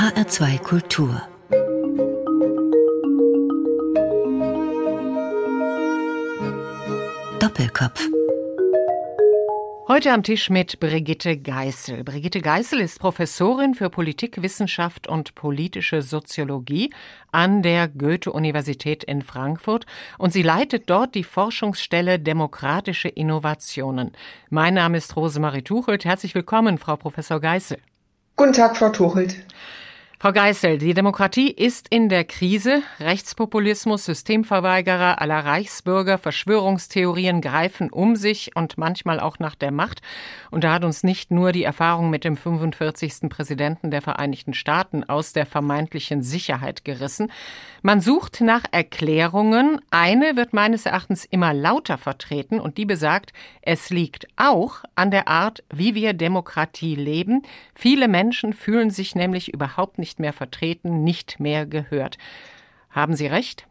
HR2 Kultur Doppelkopf Heute am Tisch mit Brigitte Geißel. Brigitte Geißel ist Professorin für Politikwissenschaft und politische Soziologie an der Goethe-Universität in Frankfurt und sie leitet dort die Forschungsstelle Demokratische Innovationen. Mein Name ist Rosemarie Tuchelt. Herzlich willkommen, Frau Professor Geißel. Guten Tag, Frau Tuchelt. Frau Geißel, die Demokratie ist in der Krise. Rechtspopulismus, Systemverweigerer aller Reichsbürger, Verschwörungstheorien greifen um sich und manchmal auch nach der Macht. Und da hat uns nicht nur die Erfahrung mit dem 45. Präsidenten der Vereinigten Staaten aus der vermeintlichen Sicherheit gerissen. Man sucht nach Erklärungen. Eine wird meines Erachtens immer lauter vertreten und die besagt, es liegt auch an der Art, wie wir Demokratie leben. Viele Menschen fühlen sich nämlich überhaupt nicht mehr vertreten, nicht mehr gehört. Haben Sie recht?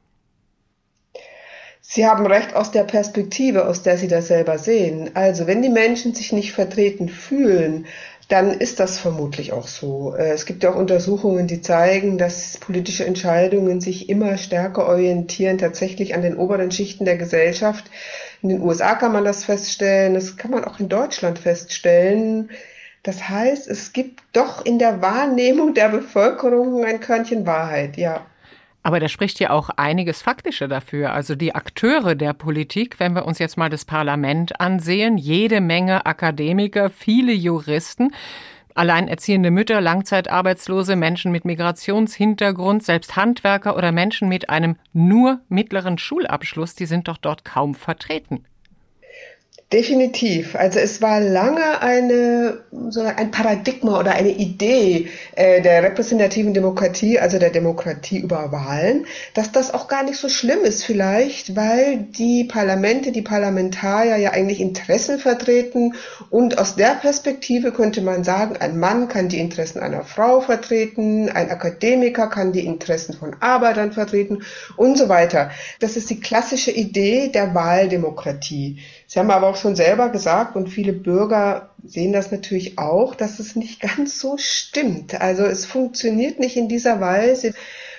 Sie haben recht aus der Perspektive, aus der Sie das selber sehen. Also wenn die Menschen sich nicht vertreten fühlen, dann ist das vermutlich auch so. Äh, es gibt ja auch Untersuchungen, die zeigen, dass politische Entscheidungen sich immer stärker orientieren, tatsächlich an den oberen Schichten der Gesellschaft. In den USA kann man das feststellen, das kann man auch in Deutschland feststellen. Das heißt, es gibt doch in der Wahrnehmung der Bevölkerung ein Körnchen Wahrheit, ja. Aber da spricht ja auch einiges Faktische dafür. Also die Akteure der Politik, wenn wir uns jetzt mal das Parlament ansehen, jede Menge Akademiker, viele Juristen, alleinerziehende Mütter, Langzeitarbeitslose, Menschen mit Migrationshintergrund, selbst Handwerker oder Menschen mit einem nur mittleren Schulabschluss, die sind doch dort kaum vertreten. Definitiv. Also es war lange eine, so ein Paradigma oder eine Idee äh, der repräsentativen Demokratie, also der Demokratie über Wahlen, dass das auch gar nicht so schlimm ist vielleicht, weil die Parlamente, die Parlamentarier ja eigentlich Interessen vertreten und aus der Perspektive könnte man sagen, ein Mann kann die Interessen einer Frau vertreten, ein Akademiker kann die Interessen von Arbeitern vertreten und so weiter. Das ist die klassische Idee der Wahldemokratie. Sie haben aber auch schon selber gesagt und viele Bürger sehen das natürlich auch, dass es nicht ganz so stimmt. Also es funktioniert nicht in dieser Weise,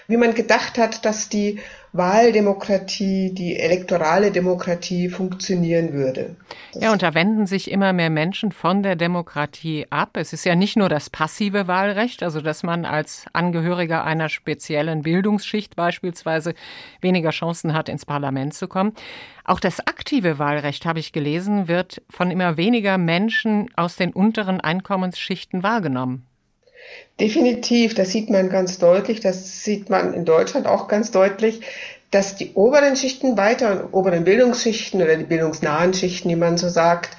wie man gedacht hat, dass die Wahldemokratie, die elektorale Demokratie funktionieren würde. Das ja, und da wenden sich immer mehr Menschen von der Demokratie ab. Es ist ja nicht nur das passive Wahlrecht, also dass man als Angehöriger einer speziellen Bildungsschicht beispielsweise weniger Chancen hat, ins Parlament zu kommen. Auch das aktive Wahlrecht, habe ich gelesen, wird von immer weniger Menschen aus den unteren Einkommensschichten wahrgenommen. Definitiv, das sieht man ganz deutlich, das sieht man in Deutschland auch ganz deutlich, dass die oberen Schichten weiter, oberen Bildungsschichten oder die bildungsnahen Schichten, die man so sagt,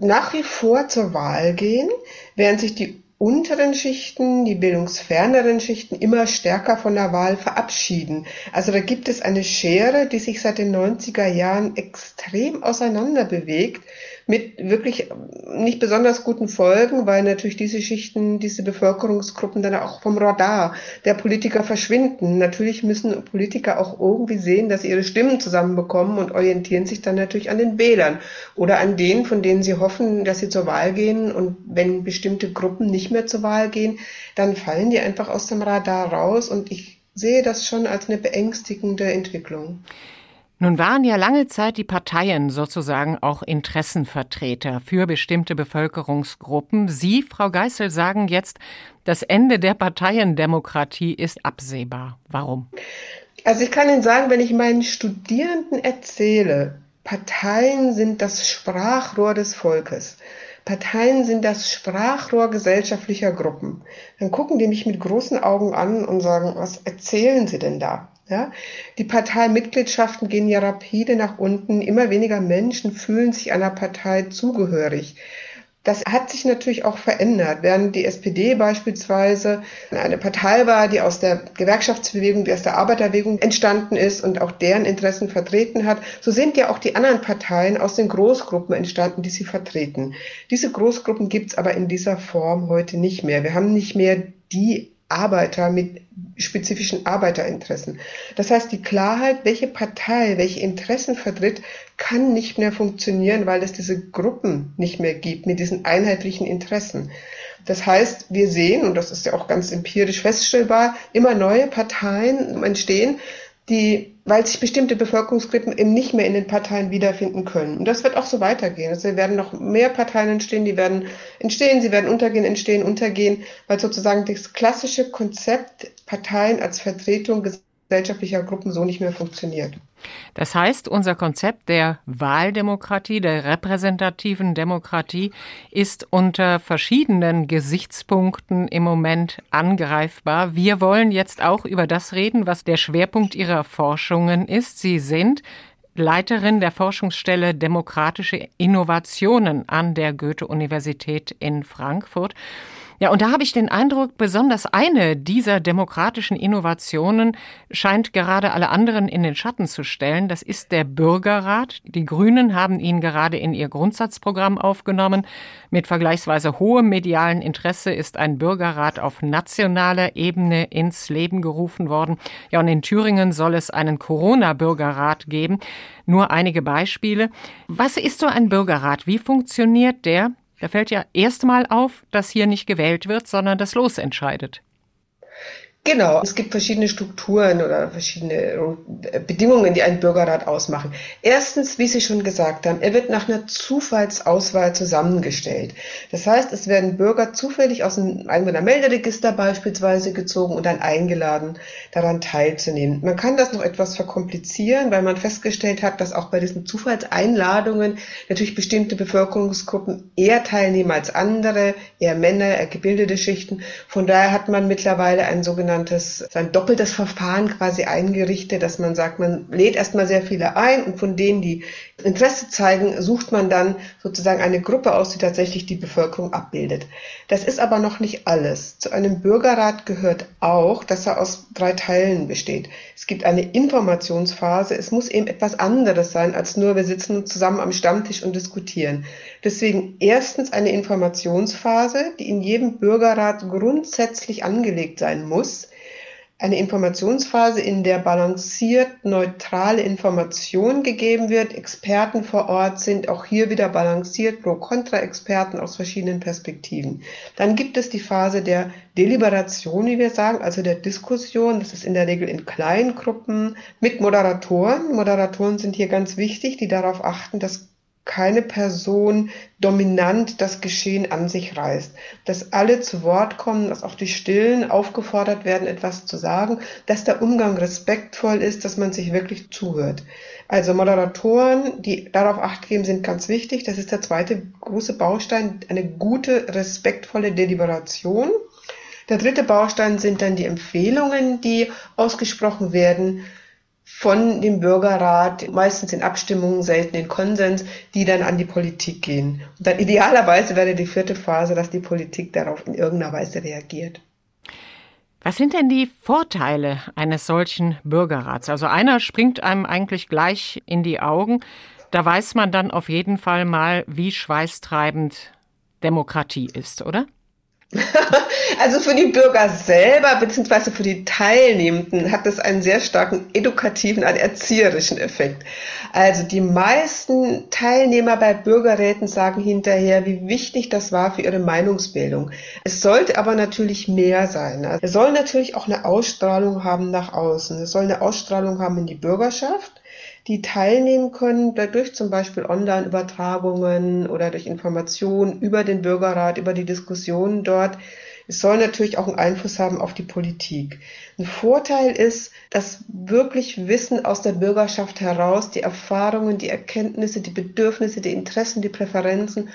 nach wie vor zur Wahl gehen, während sich die unteren Schichten, die bildungsferneren Schichten immer stärker von der Wahl verabschieden. Also da gibt es eine Schere, die sich seit den 90er Jahren extrem auseinander bewegt mit wirklich nicht besonders guten Folgen, weil natürlich diese Schichten, diese Bevölkerungsgruppen dann auch vom Radar der Politiker verschwinden. Natürlich müssen Politiker auch irgendwie sehen, dass sie ihre Stimmen zusammenbekommen und orientieren sich dann natürlich an den Wählern oder an denen, von denen sie hoffen, dass sie zur Wahl gehen. Und wenn bestimmte Gruppen nicht mehr zur Wahl gehen, dann fallen die einfach aus dem Radar raus. Und ich sehe das schon als eine beängstigende Entwicklung. Nun waren ja lange Zeit die Parteien sozusagen auch Interessenvertreter für bestimmte Bevölkerungsgruppen. Sie, Frau Geißel, sagen jetzt, das Ende der Parteiendemokratie ist absehbar. Warum? Also ich kann Ihnen sagen, wenn ich meinen Studierenden erzähle, Parteien sind das Sprachrohr des Volkes. Parteien sind das Sprachrohr gesellschaftlicher Gruppen. Dann gucken die mich mit großen Augen an und sagen, was erzählen Sie denn da? Ja? Die Parteimitgliedschaften gehen ja rapide nach unten. Immer weniger Menschen fühlen sich einer Partei zugehörig. Das hat sich natürlich auch verändert. Während die SPD beispielsweise eine Partei war, die aus der Gewerkschaftsbewegung, die aus der Arbeiterbewegung entstanden ist und auch deren Interessen vertreten hat, so sind ja auch die anderen Parteien aus den Großgruppen entstanden, die sie vertreten. Diese Großgruppen gibt's aber in dieser Form heute nicht mehr. Wir haben nicht mehr die Arbeiter mit spezifischen Arbeiterinteressen. Das heißt, die Klarheit, welche Partei welche Interessen vertritt, kann nicht mehr funktionieren, weil es diese Gruppen nicht mehr gibt mit diesen einheitlichen Interessen. Das heißt, wir sehen, und das ist ja auch ganz empirisch feststellbar, immer neue Parteien entstehen, die, weil sich bestimmte Bevölkerungsgruppen eben nicht mehr in den Parteien wiederfinden können. Und das wird auch so weitergehen. Also werden noch mehr Parteien entstehen, die werden entstehen, sie werden untergehen, entstehen, untergehen, weil sozusagen das klassische Konzept Parteien als Vertretung gesellschaftlicher Gruppen so nicht mehr funktioniert. Das heißt, unser Konzept der Wahldemokratie, der repräsentativen Demokratie ist unter verschiedenen Gesichtspunkten im Moment angreifbar. Wir wollen jetzt auch über das reden, was der Schwerpunkt Ihrer Forschungen ist. Sie sind Leiterin der Forschungsstelle Demokratische Innovationen an der Goethe-Universität in Frankfurt. Ja, und da habe ich den Eindruck, besonders eine dieser demokratischen Innovationen scheint gerade alle anderen in den Schatten zu stellen. Das ist der Bürgerrat. Die Grünen haben ihn gerade in ihr Grundsatzprogramm aufgenommen. Mit vergleichsweise hohem medialen Interesse ist ein Bürgerrat auf nationaler Ebene ins Leben gerufen worden. Ja, und in Thüringen soll es einen Corona-Bürgerrat geben. Nur einige Beispiele. Was ist so ein Bürgerrat? Wie funktioniert der? Da fällt ja erstmal auf, dass hier nicht gewählt wird, sondern das Los entscheidet. Genau, es gibt verschiedene Strukturen oder verschiedene äh, Bedingungen, die einen Bürgerrat ausmachen. Erstens, wie Sie schon gesagt haben, er wird nach einer Zufallsauswahl zusammengestellt. Das heißt, es werden Bürger zufällig aus dem Einwohnermelderegister beispielsweise gezogen und dann eingeladen, daran teilzunehmen. Man kann das noch etwas verkomplizieren, weil man festgestellt hat, dass auch bei diesen Zufallseinladungen natürlich bestimmte Bevölkerungsgruppen eher teilnehmen als andere, eher Männer, eher gebildete Schichten. Von daher hat man mittlerweile einen sogenannten sogenanntes, ein doppeltes Verfahren quasi eingerichtet, dass man sagt, man lädt erstmal sehr viele ein und von denen, die Interesse zeigen, sucht man dann sozusagen eine Gruppe aus, die tatsächlich die Bevölkerung abbildet. Das ist aber noch nicht alles. Zu einem Bürgerrat gehört auch, dass er aus drei Teilen besteht. Es gibt eine Informationsphase. Es muss eben etwas anderes sein, als nur wir sitzen zusammen am Stammtisch und diskutieren. Deswegen erstens eine Informationsphase, die in jedem Bürgerrat grundsätzlich angelegt sein muss eine Informationsphase, in der balanciert neutrale Information gegeben wird. Experten vor Ort sind auch hier wieder balanciert, Pro-Kontra-Experten aus verschiedenen Perspektiven. Dann gibt es die Phase der Deliberation, wie wir sagen, also der Diskussion. Das ist in der Regel in kleinen Gruppen mit Moderatoren. Moderatoren sind hier ganz wichtig, die darauf achten, dass keine Person dominant das Geschehen an sich reißt. Dass alle zu Wort kommen, dass auch die Stillen aufgefordert werden, etwas zu sagen, dass der Umgang respektvoll ist, dass man sich wirklich zuhört. Also Moderatoren, die darauf acht geben, sind ganz wichtig. Das ist der zweite große Baustein, eine gute, respektvolle Deliberation. Der dritte Baustein sind dann die Empfehlungen, die ausgesprochen werden von dem Bürgerrat, meistens in Abstimmungen, selten in Konsens, die dann an die Politik gehen. Und dann idealerweise wäre die vierte Phase, dass die Politik darauf in irgendeiner Weise reagiert. Was sind denn die Vorteile eines solchen Bürgerrats? Also einer springt einem eigentlich gleich in die Augen. Da weiß man dann auf jeden Fall mal, wie schweißtreibend Demokratie ist, oder? Also für die Bürger selber beziehungsweise für die Teilnehmenden hat das einen sehr starken edukativen, einen erzieherischen Effekt. Also die meisten Teilnehmer bei Bürgerräten sagen hinterher, wie wichtig das war für ihre Meinungsbildung. Es sollte aber natürlich mehr sein. Es soll natürlich auch eine Ausstrahlung haben nach außen. Es soll eine Ausstrahlung haben in die Bürgerschaft die teilnehmen können, durch zum Beispiel Online-Übertragungen oder durch Informationen über den Bürgerrat, über die Diskussionen dort. Es soll natürlich auch einen Einfluss haben auf die Politik. Ein Vorteil ist, dass wirklich Wissen aus der Bürgerschaft heraus, die Erfahrungen, die Erkenntnisse, die Bedürfnisse, die Interessen, die Präferenzen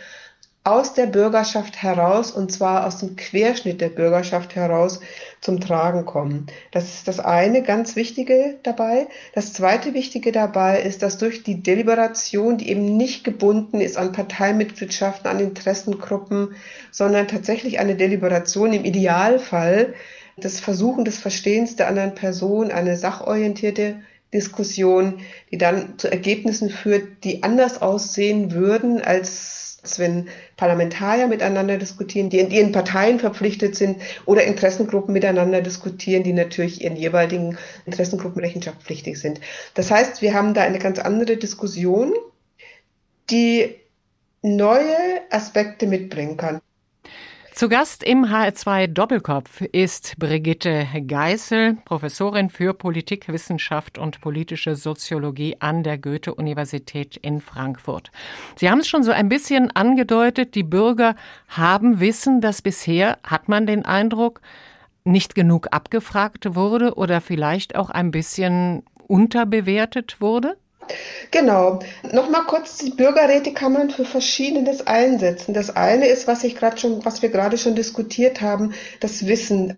aus der Bürgerschaft heraus, und zwar aus dem Querschnitt der Bürgerschaft heraus, zum Tragen kommen. Das ist das eine ganz Wichtige dabei. Das zweite Wichtige dabei ist, dass durch die Deliberation, die eben nicht gebunden ist an Parteimitgliedschaften, an Interessengruppen, sondern tatsächlich eine Deliberation im Idealfall, das Versuchen des Verstehens der anderen Person, eine sachorientierte Diskussion, die dann zu Ergebnissen führt, die anders aussehen würden als wenn Parlamentarier miteinander diskutieren, die in ihren Parteien verpflichtet sind oder Interessengruppen miteinander diskutieren, die natürlich ihren jeweiligen Interessengruppen rechenschaftspflichtig sind. Das heißt, wir haben da eine ganz andere Diskussion, die neue Aspekte mitbringen kann. Zu Gast im HR2 Doppelkopf ist Brigitte Geißel, Professorin für Politikwissenschaft und politische Soziologie an der Goethe-Universität in Frankfurt. Sie haben es schon so ein bisschen angedeutet, die Bürger haben Wissen, das bisher, hat man den Eindruck, nicht genug abgefragt wurde oder vielleicht auch ein bisschen unterbewertet wurde? Genau. Nochmal kurz, die Bürgerräte kann man für Verschiedenes einsetzen. Das eine ist, was ich gerade schon, was wir gerade schon diskutiert haben, das Wissen.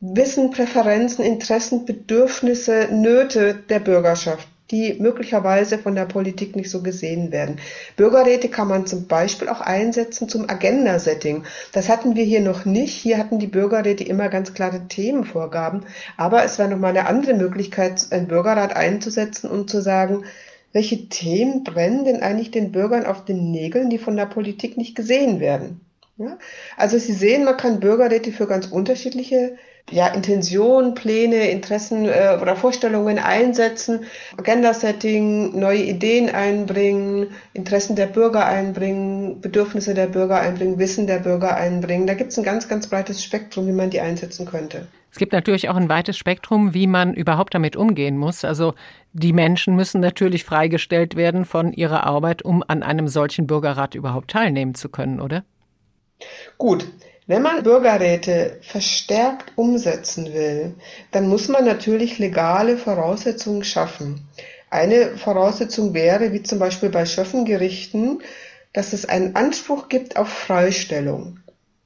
Wissen, Präferenzen, Interessen, Bedürfnisse, Nöte der Bürgerschaft die möglicherweise von der Politik nicht so gesehen werden. Bürgerräte kann man zum Beispiel auch einsetzen zum Agenda-Setting. Das hatten wir hier noch nicht. Hier hatten die Bürgerräte immer ganz klare Themenvorgaben. Aber es wäre nochmal eine andere Möglichkeit, einen Bürgerrat einzusetzen und zu sagen, welche Themen brennen denn eigentlich den Bürgern auf den Nägeln, die von der Politik nicht gesehen werden? Ja? Also Sie sehen, man kann Bürgerräte für ganz unterschiedliche ja, Intentionen, Pläne, Interessen äh, oder Vorstellungen einsetzen, Agenda-Setting, neue Ideen einbringen, Interessen der Bürger einbringen, Bedürfnisse der Bürger einbringen, Wissen der Bürger einbringen. Da gibt es ein ganz, ganz breites Spektrum, wie man die einsetzen könnte. Es gibt natürlich auch ein weites Spektrum, wie man überhaupt damit umgehen muss. Also die Menschen müssen natürlich freigestellt werden von ihrer Arbeit, um an einem solchen Bürgerrat überhaupt teilnehmen zu können, oder? Gut, wenn man Bürgerräte verstärkt umsetzen will, dann muss man natürlich legale Voraussetzungen schaffen. Eine Voraussetzung wäre, wie zum Beispiel bei Schöffengerichten, dass es einen Anspruch gibt auf Freistellung.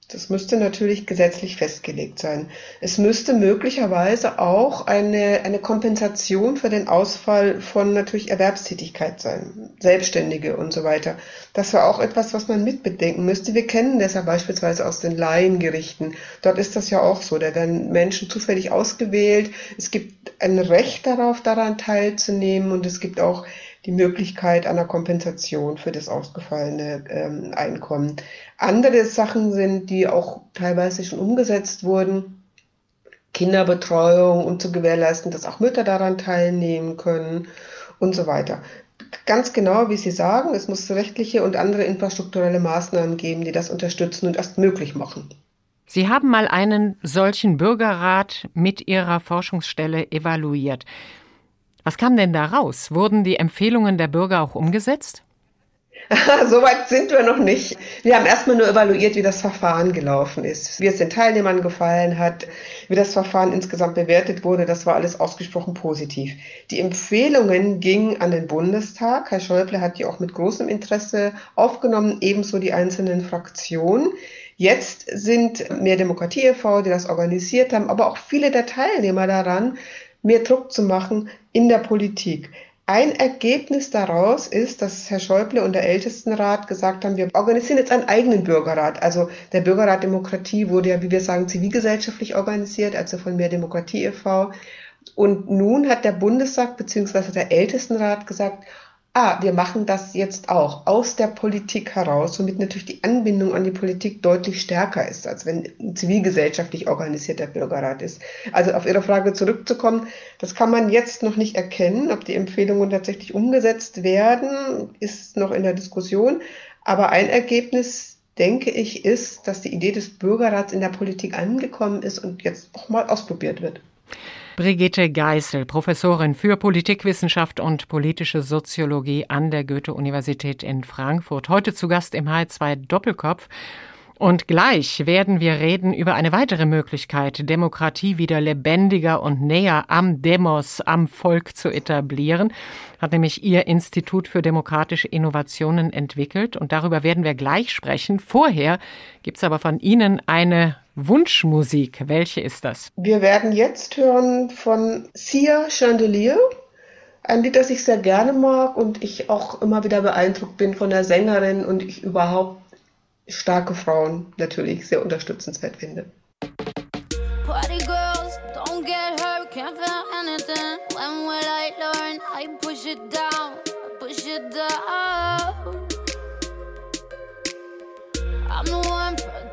Das müsste natürlich gesetzlich festgelegt sein. Es müsste möglicherweise auch eine, eine Kompensation für den Ausfall von natürlich Erwerbstätigkeit sein, Selbstständige und so weiter. Das war auch etwas, was man mitbedenken müsste. Wir kennen das ja beispielsweise aus den Laiengerichten. Dort ist das ja auch so. Da werden Menschen zufällig ausgewählt. Es gibt ein Recht darauf, daran teilzunehmen und es gibt auch die Möglichkeit einer Kompensation für das ausgefallene ähm, Einkommen. Andere Sachen sind, die auch teilweise schon umgesetzt wurden, Kinderbetreuung, um zu gewährleisten, dass auch Mütter daran teilnehmen können und so weiter. Ganz genau, wie Sie sagen, es muss rechtliche und andere infrastrukturelle Maßnahmen geben, die das unterstützen und erst möglich machen. Sie haben mal einen solchen Bürgerrat mit Ihrer Forschungsstelle evaluiert. Was kam denn da raus? Wurden die Empfehlungen der Bürger auch umgesetzt? Soweit sind wir noch nicht. Wir haben erstmal nur evaluiert, wie das Verfahren gelaufen ist, wie es den Teilnehmern gefallen hat, wie das Verfahren insgesamt bewertet wurde. Das war alles ausgesprochen positiv. Die Empfehlungen gingen an den Bundestag. Herr Schäuble hat die auch mit großem Interesse aufgenommen, ebenso die einzelnen Fraktionen. Jetzt sind mehr Demokratie e.V., die das organisiert haben, aber auch viele der Teilnehmer daran, mehr Druck zu machen in der Politik. Ein Ergebnis daraus ist, dass Herr Schäuble und der Ältestenrat gesagt haben, wir organisieren jetzt einen eigenen Bürgerrat. Also der Bürgerrat Demokratie wurde ja, wie wir sagen, zivilgesellschaftlich organisiert, also von Mehr Demokratie e.V. Und nun hat der Bundestag bzw. der Ältestenrat gesagt, ah, wir machen das jetzt auch aus der Politik heraus, womit natürlich die Anbindung an die Politik deutlich stärker ist, als wenn ein zivilgesellschaftlich organisierter Bürgerrat ist. Also auf Ihre Frage zurückzukommen, das kann man jetzt noch nicht erkennen, ob die Empfehlungen tatsächlich umgesetzt werden, ist noch in der Diskussion. Aber ein Ergebnis, denke ich, ist, dass die Idee des Bürgerrats in der Politik angekommen ist und jetzt auch mal ausprobiert wird. Brigitte Geißel, Professorin für Politikwissenschaft und politische Soziologie an der Goethe-Universität in Frankfurt. Heute zu Gast im H2 Doppelkopf. Und gleich werden wir reden über eine weitere Möglichkeit, Demokratie wieder lebendiger und näher am Demos, am Volk zu etablieren. Hat nämlich Ihr Institut für demokratische Innovationen entwickelt. Und darüber werden wir gleich sprechen. Vorher gibt's aber von Ihnen eine Wunschmusik. Welche ist das? Wir werden jetzt hören von Sia Chandelier. Ein Lied, das ich sehr gerne mag und ich auch immer wieder beeindruckt bin von der Sängerin und ich überhaupt starke Frauen natürlich sehr unterstützenswert finde. Party girls, don't get hurt, can't feel anything. When will I learn? I push it down, push it down.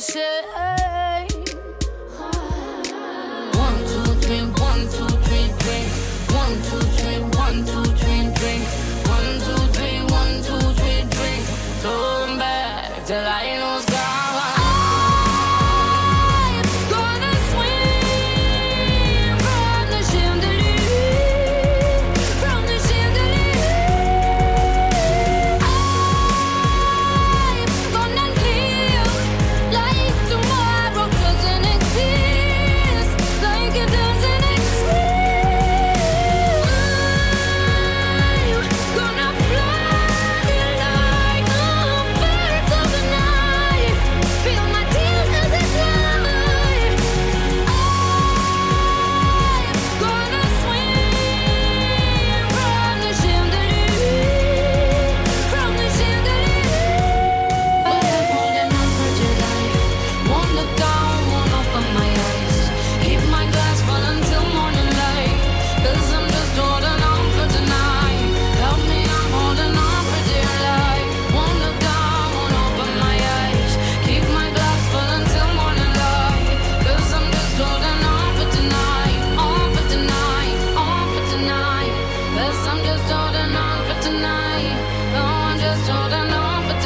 Shame. One, two, three, one, two, three. One, two,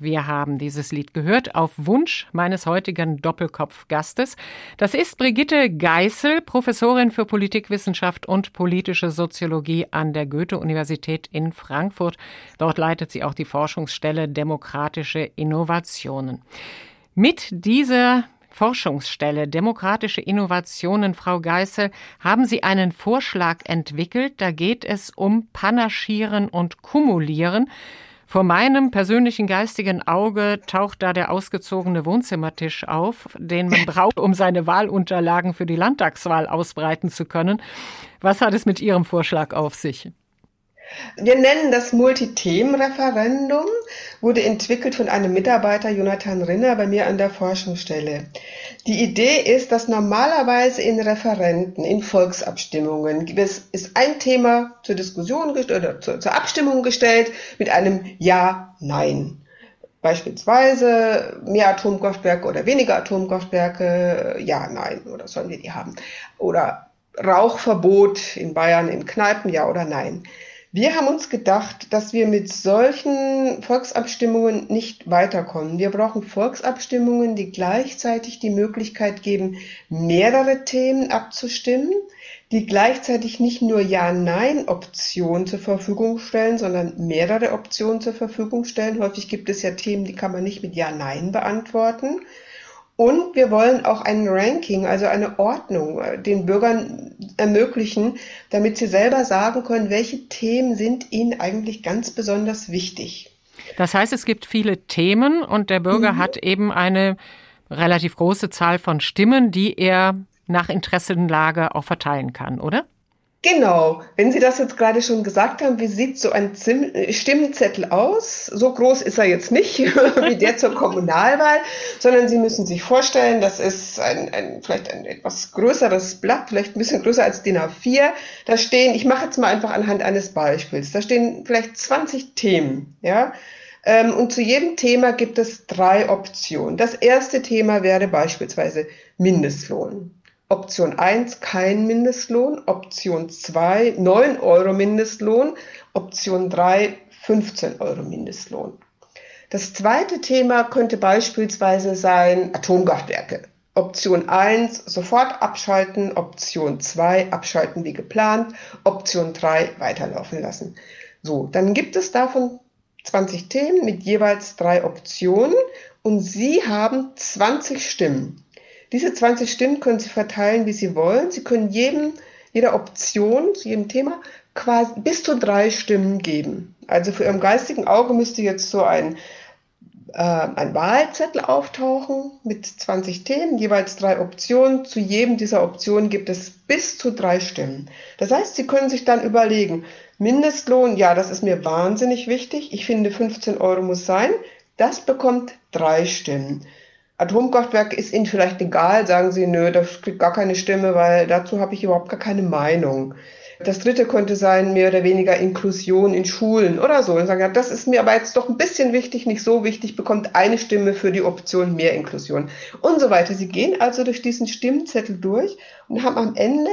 Wir haben dieses Lied gehört auf Wunsch meines heutigen Doppelkopf-Gastes. Das ist Brigitte Geißel, Professorin für Politikwissenschaft und politische Soziologie an der Goethe-Universität in Frankfurt. Dort leitet sie auch die Forschungsstelle Demokratische Innovationen. Mit dieser Forschungsstelle Demokratische Innovationen, Frau Geißel, haben Sie einen Vorschlag entwickelt. Da geht es um Panaschieren und Kumulieren. Vor meinem persönlichen geistigen Auge taucht da der ausgezogene Wohnzimmertisch auf, den man braucht, um seine Wahlunterlagen für die Landtagswahl ausbreiten zu können. Was hat es mit Ihrem Vorschlag auf sich? Wir nennen das Multithemenreferendum, wurde entwickelt von einem Mitarbeiter, Jonathan Rinner, bei mir an der Forschungsstelle. Die Idee ist, dass normalerweise in Referenten, in Volksabstimmungen, es ist ein Thema zur Diskussion oder zur, zur Abstimmung gestellt mit einem Ja, Nein. Beispielsweise mehr Atomkraftwerke oder weniger Atomkraftwerke, ja, nein, oder sollen wir die haben? Oder Rauchverbot in Bayern in Kneipen, ja oder nein. Wir haben uns gedacht, dass wir mit solchen Volksabstimmungen nicht weiterkommen. Wir brauchen Volksabstimmungen, die gleichzeitig die Möglichkeit geben, mehrere Themen abzustimmen, die gleichzeitig nicht nur Ja-Nein-Optionen zur Verfügung stellen, sondern mehrere Optionen zur Verfügung stellen. Häufig gibt es ja Themen, die kann man nicht mit Ja-Nein beantworten. Und wir wollen auch ein Ranking, also eine Ordnung äh, den Bürgern ermöglichen, damit sie selber sagen können, welche Themen sind ihnen eigentlich ganz besonders wichtig. Das heißt, es gibt viele Themen und der Bürger mhm. hat eben eine relativ große Zahl von Stimmen, die er nach Interessenlage auch verteilen kann, oder? Genau, wenn Sie das jetzt gerade schon gesagt haben, wie sieht so ein Zim Stimmzettel aus? So groß ist er jetzt nicht wie der zur Kommunalwahl, sondern Sie müssen sich vorstellen, das ist ein, ein, vielleicht ein etwas größeres Blatt, vielleicht ein bisschen größer als DIN A4. Da stehen, ich mache jetzt mal einfach anhand eines Beispiels, da stehen vielleicht 20 Themen, ja. Ähm, und zu jedem Thema gibt es drei Optionen. Das erste Thema wäre beispielsweise Mindestlohn. Option 1 kein Mindestlohn, Option 2 9 Euro Mindestlohn, Option 3 15 Euro Mindestlohn. Das zweite Thema könnte beispielsweise sein Atomkraftwerke. Option 1 sofort abschalten, Option 2 abschalten wie geplant, Option 3 weiterlaufen lassen. So, dann gibt es davon 20 Themen mit jeweils drei Optionen und Sie haben 20 Stimmen. Diese 20 Stimmen können Sie verteilen, wie Sie wollen. Sie können jedem, jeder Option zu jedem Thema quasi bis zu drei Stimmen geben. Also für Ihrem geistigen Auge müsste jetzt so ein, äh, ein Wahlzettel auftauchen mit 20 Themen, jeweils drei Optionen. Zu jedem dieser Optionen gibt es bis zu drei Stimmen. Das heißt, Sie können sich dann überlegen, Mindestlohn, ja, das ist mir wahnsinnig wichtig. Ich finde, 15 Euro muss sein. Das bekommt drei Stimmen. Atomkraftwerk ist Ihnen vielleicht egal, sagen Sie, nö, das kriegt gar keine Stimme, weil dazu habe ich überhaupt gar keine Meinung. Das dritte könnte sein, mehr oder weniger Inklusion in Schulen oder so. Und sagen, ja, das ist mir aber jetzt doch ein bisschen wichtig, nicht so wichtig, bekommt eine Stimme für die Option mehr Inklusion und so weiter. Sie gehen also durch diesen Stimmzettel durch und haben am Ende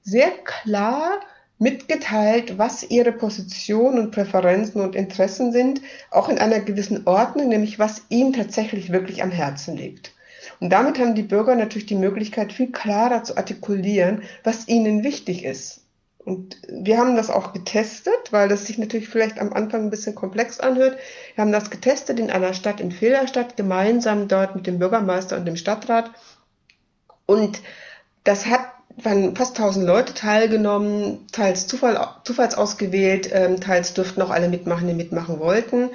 sehr klar mitgeteilt, was ihre Position und Präferenzen und Interessen sind, auch in einer gewissen Ordnung, nämlich was ihnen tatsächlich wirklich am Herzen liegt. Und damit haben die Bürger natürlich die Möglichkeit, viel klarer zu artikulieren, was ihnen wichtig ist. Und wir haben das auch getestet, weil das sich natürlich vielleicht am Anfang ein bisschen komplex anhört. Wir haben das getestet in einer Stadt in Fehlerstadt, gemeinsam dort mit dem Bürgermeister und dem Stadtrat. Und das hat waren fast 1000 Leute teilgenommen, teils Zufall, zufallsausgewählt, ähm, teils durften auch alle mitmachen, die mitmachen wollten.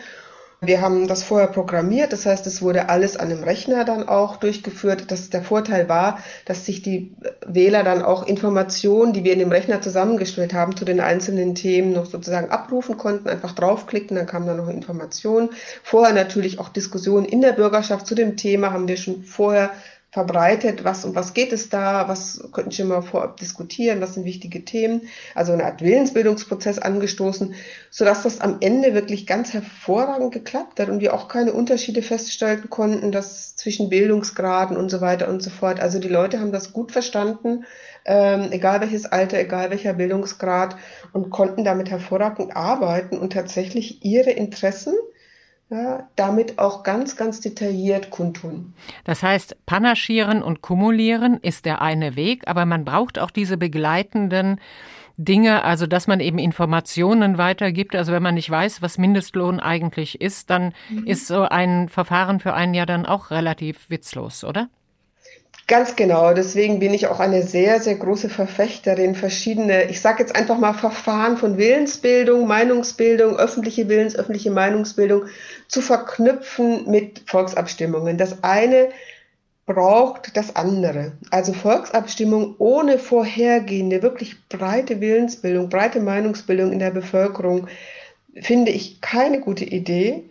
Wir haben das vorher programmiert, das heißt, es wurde alles an einem Rechner dann auch durchgeführt. Das, der Vorteil war, dass sich die Wähler dann auch Informationen, die wir in dem Rechner zusammengestellt haben, zu den einzelnen Themen noch sozusagen abrufen konnten, einfach draufklicken, dann kam dann noch Informationen. Vorher natürlich auch Diskussionen in der Bürgerschaft zu dem Thema haben wir schon vorher verbreitet, was um was geht es da, was könnten Sie mal vorab diskutieren, was sind wichtige Themen, also eine Art Willensbildungsprozess angestoßen, sodass das am Ende wirklich ganz hervorragend geklappt hat und wir auch keine Unterschiede feststellen konnten, dass zwischen Bildungsgraden und so weiter und so fort. Also die Leute haben das gut verstanden, ähm, egal welches Alter, egal welcher Bildungsgrad und konnten damit hervorragend arbeiten und tatsächlich ihre Interessen ja, damit auch ganz, ganz detailliert kundtun. Das heißt, panaschieren und kumulieren ist der eine Weg, aber man braucht auch diese begleitenden Dinge, also dass man eben Informationen weitergibt. Also wenn man nicht weiß, was Mindestlohn eigentlich ist, dann mhm. ist so ein Verfahren für einen ja dann auch relativ witzlos, oder? Ganz genau. Deswegen bin ich auch eine sehr, sehr große Verfechterin verschiedene, ich sage jetzt einfach mal Verfahren von Willensbildung, Meinungsbildung, öffentliche Willens, öffentliche Meinungsbildung zu verknüpfen mit Volksabstimmungen. Das eine braucht das andere. Also Volksabstimmung ohne vorhergehende, wirklich breite Willensbildung, breite Meinungsbildung in der Bevölkerung finde ich keine gute Idee.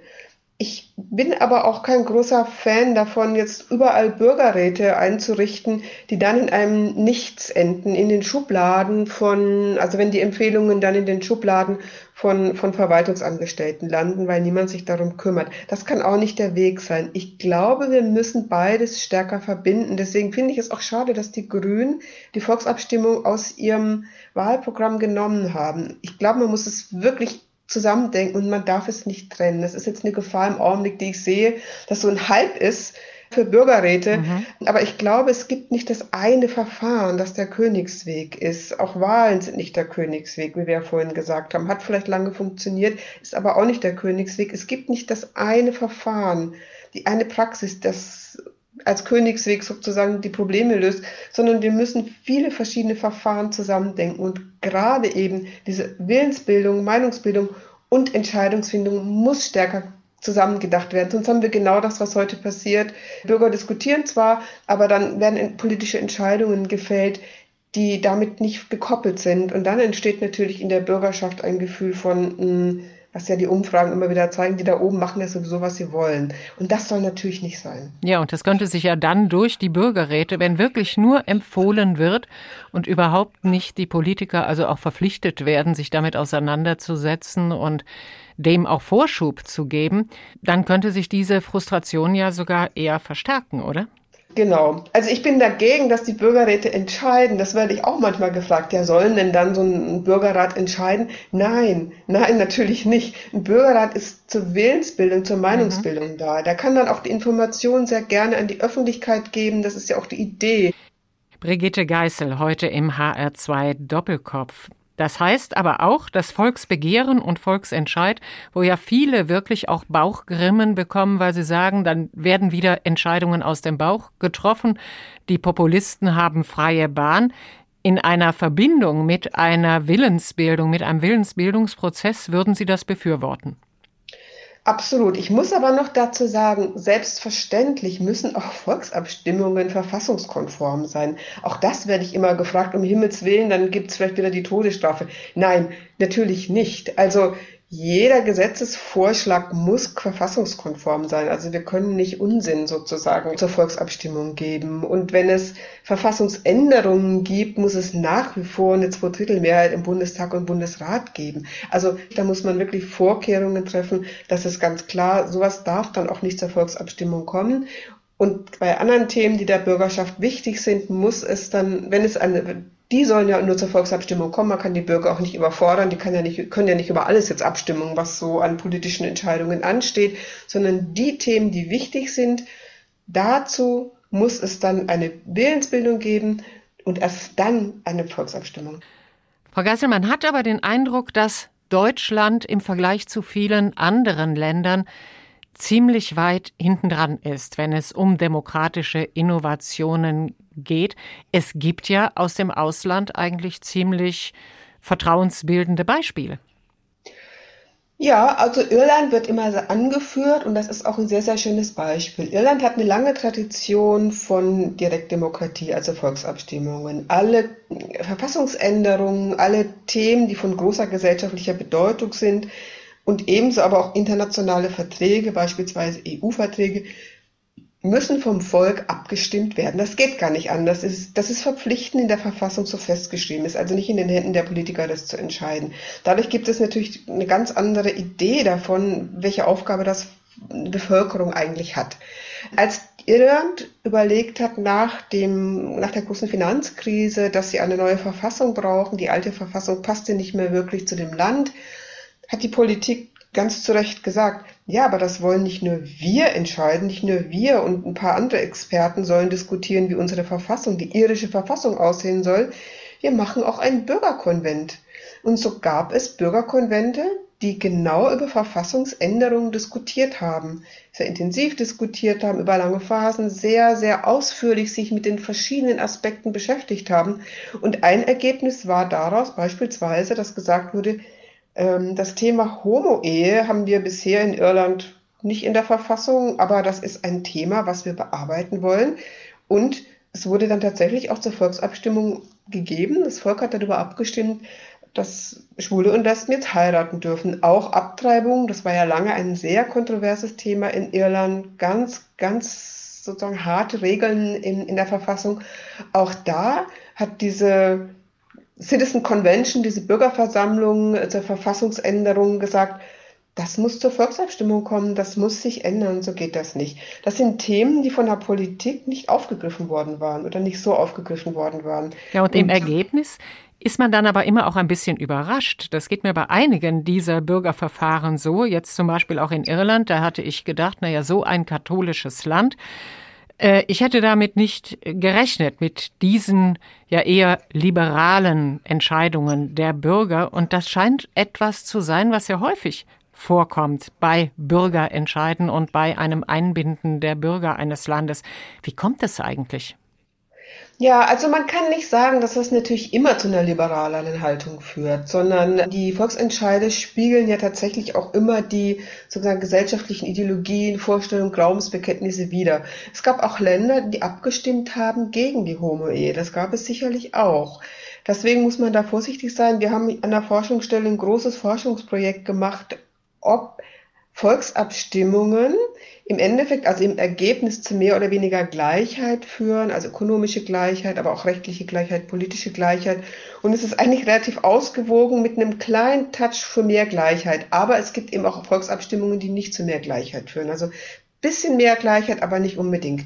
Ich bin aber auch kein großer Fan davon, jetzt überall Bürgerräte einzurichten, die dann in einem Nichts enden, in den Schubladen von, also wenn die Empfehlungen dann in den Schubladen von, von Verwaltungsangestellten landen, weil niemand sich darum kümmert. Das kann auch nicht der Weg sein. Ich glaube, wir müssen beides stärker verbinden. Deswegen finde ich es auch schade, dass die Grünen die Volksabstimmung aus ihrem Wahlprogramm genommen haben. Ich glaube, man muss es wirklich zusammendenken und man darf es nicht trennen. Das ist jetzt eine Gefahr im Augenblick, die ich sehe, dass so ein Hype ist für Bürgerräte. Mhm. Aber ich glaube, es gibt nicht das eine Verfahren, das der Königsweg ist. Auch Wahlen sind nicht der Königsweg, wie wir ja vorhin gesagt haben. Hat vielleicht lange funktioniert, ist aber auch nicht der Königsweg. Es gibt nicht das eine Verfahren, die eine Praxis, das als Königsweg sozusagen die Probleme löst, sondern wir müssen viele verschiedene Verfahren zusammendenken und gerade eben diese Willensbildung, Meinungsbildung und Entscheidungsfindung muss stärker zusammengedacht werden. Sonst haben wir genau das, was heute passiert. Bürger diskutieren zwar, aber dann werden politische Entscheidungen gefällt, die damit nicht gekoppelt sind. Und dann entsteht natürlich in der Bürgerschaft ein Gefühl von, mh, hm, was ja die Umfragen immer wieder zeigen, die da oben machen ja sowieso, was sie wollen. Und das soll natürlich nicht sein. Ja, und das könnte sich ja dann durch die Bürgerräte, wenn wirklich nur empfohlen wird und überhaupt nicht die Politiker also auch verpflichtet werden, sich damit auseinanderzusetzen und dem auch Vorschub zu geben, dann könnte sich diese Frustration ja sogar eher verstärken, oder? Genau. Also ich bin dagegen, dass die Bürgerräte entscheiden. Das werde ich auch manchmal gefragt. Ja, sollen denn dann so ein Bürgerrat entscheiden? Nein, nein, natürlich nicht. Ein Bürgerrat ist zur Willensbildung, zur Meinungsbildung mhm. da. Der kann dann auch die Informationen sehr gerne an die Öffentlichkeit geben. Das ist ja auch die Idee. Brigitte Geißel heute im HR2 Doppelkopf. Das heißt aber auch, dass Volksbegehren und Volksentscheid, wo ja viele wirklich auch Bauchgrimmen bekommen, weil sie sagen, dann werden wieder Entscheidungen aus dem Bauch getroffen, die Populisten haben freie Bahn, in einer Verbindung mit einer Willensbildung, mit einem Willensbildungsprozess, würden Sie das befürworten? Absolut. Ich muss aber noch dazu sagen, selbstverständlich müssen auch Volksabstimmungen verfassungskonform sein. Auch das werde ich immer gefragt, um Himmels Willen, dann gibt es vielleicht wieder die Todesstrafe. Nein, natürlich nicht. Also jeder Gesetzesvorschlag muss verfassungskonform sein. Also wir können nicht Unsinn sozusagen zur Volksabstimmung geben. Und wenn es Verfassungsänderungen gibt, muss es nach wie vor eine Zweidrittelmehrheit im Bundestag und Bundesrat geben. Also da muss man wirklich Vorkehrungen treffen, dass es ganz klar, sowas darf dann auch nicht zur Volksabstimmung kommen. Und bei anderen Themen, die der Bürgerschaft wichtig sind, muss es dann, wenn es eine die sollen ja nur zur Volksabstimmung kommen. Man kann die Bürger auch nicht überfordern. Die ja nicht, können ja nicht über alles jetzt abstimmen, was so an politischen Entscheidungen ansteht, sondern die Themen, die wichtig sind, dazu muss es dann eine Willensbildung geben und erst dann eine Volksabstimmung. Frau Geisel, man hat aber den Eindruck, dass Deutschland im Vergleich zu vielen anderen Ländern ziemlich weit hintendran ist, wenn es um demokratische Innovationen geht. Es gibt ja aus dem Ausland eigentlich ziemlich vertrauensbildende Beispiele. Ja, also Irland wird immer angeführt und das ist auch ein sehr, sehr schönes Beispiel. Irland hat eine lange Tradition von Direktdemokratie, also Volksabstimmungen. Alle Verfassungsänderungen, alle Themen, die von großer gesellschaftlicher Bedeutung sind und ebenso aber auch internationale Verträge, beispielsweise EU-Verträge, müssen vom Volk abgestimmt werden. Das geht gar nicht anders. Das ist, das ist verpflichtend in der Verfassung so festgeschrieben. Ist also nicht in den Händen der Politiker, das zu entscheiden. Dadurch gibt es natürlich eine ganz andere Idee davon, welche Aufgabe das Bevölkerung eigentlich hat. Als Irland überlegt hat nach dem, nach der großen Finanzkrise, dass sie eine neue Verfassung brauchen, die alte Verfassung passte nicht mehr wirklich zu dem Land, hat die Politik ganz zu Recht gesagt, ja, aber das wollen nicht nur wir entscheiden, nicht nur wir und ein paar andere Experten sollen diskutieren, wie unsere Verfassung, die irische Verfassung aussehen soll. Wir machen auch einen Bürgerkonvent. Und so gab es Bürgerkonvente, die genau über Verfassungsänderungen diskutiert haben, sehr intensiv diskutiert haben, über lange Phasen, sehr, sehr ausführlich sich mit den verschiedenen Aspekten beschäftigt haben. Und ein Ergebnis war daraus beispielsweise, dass gesagt wurde, das Thema Homo-Ehe haben wir bisher in Irland nicht in der Verfassung, aber das ist ein Thema, was wir bearbeiten wollen. Und es wurde dann tatsächlich auch zur Volksabstimmung gegeben. Das Volk hat darüber abgestimmt, dass Schwule und Lesben jetzt heiraten dürfen. Auch Abtreibung, das war ja lange ein sehr kontroverses Thema in Irland. Ganz, ganz sozusagen harte Regeln in, in der Verfassung. Auch da hat diese Citizen Convention, diese Bürgerversammlung äh, zur Verfassungsänderung gesagt, das muss zur Volksabstimmung kommen, das muss sich ändern, so geht das nicht. Das sind Themen, die von der Politik nicht aufgegriffen worden waren oder nicht so aufgegriffen worden waren. Ja, und, und im Ergebnis ist man dann aber immer auch ein bisschen überrascht. Das geht mir bei einigen dieser Bürgerverfahren so. Jetzt zum Beispiel auch in Irland, da hatte ich gedacht, naja, so ein katholisches Land ich hätte damit nicht gerechnet, mit diesen ja eher liberalen Entscheidungen der Bürger. Und das scheint etwas zu sein, was ja häufig vorkommt bei Bürgerentscheiden und bei einem Einbinden der Bürger eines Landes. Wie kommt es eigentlich? Ja, also man kann nicht sagen, dass das natürlich immer zu einer liberaleren Haltung führt, sondern die Volksentscheide spiegeln ja tatsächlich auch immer die sozusagen gesellschaftlichen Ideologien, Vorstellungen, Glaubensbekenntnisse wider. Es gab auch Länder, die abgestimmt haben gegen die Homo-Ehe. Das gab es sicherlich auch. Deswegen muss man da vorsichtig sein. Wir haben an der Forschungsstelle ein großes Forschungsprojekt gemacht, ob Volksabstimmungen im Endeffekt, also im Ergebnis zu mehr oder weniger Gleichheit führen, also ökonomische Gleichheit, aber auch rechtliche Gleichheit, politische Gleichheit. Und es ist eigentlich relativ ausgewogen mit einem kleinen Touch für mehr Gleichheit. Aber es gibt eben auch Volksabstimmungen, die nicht zu mehr Gleichheit führen. Also bisschen mehr Gleichheit, aber nicht unbedingt.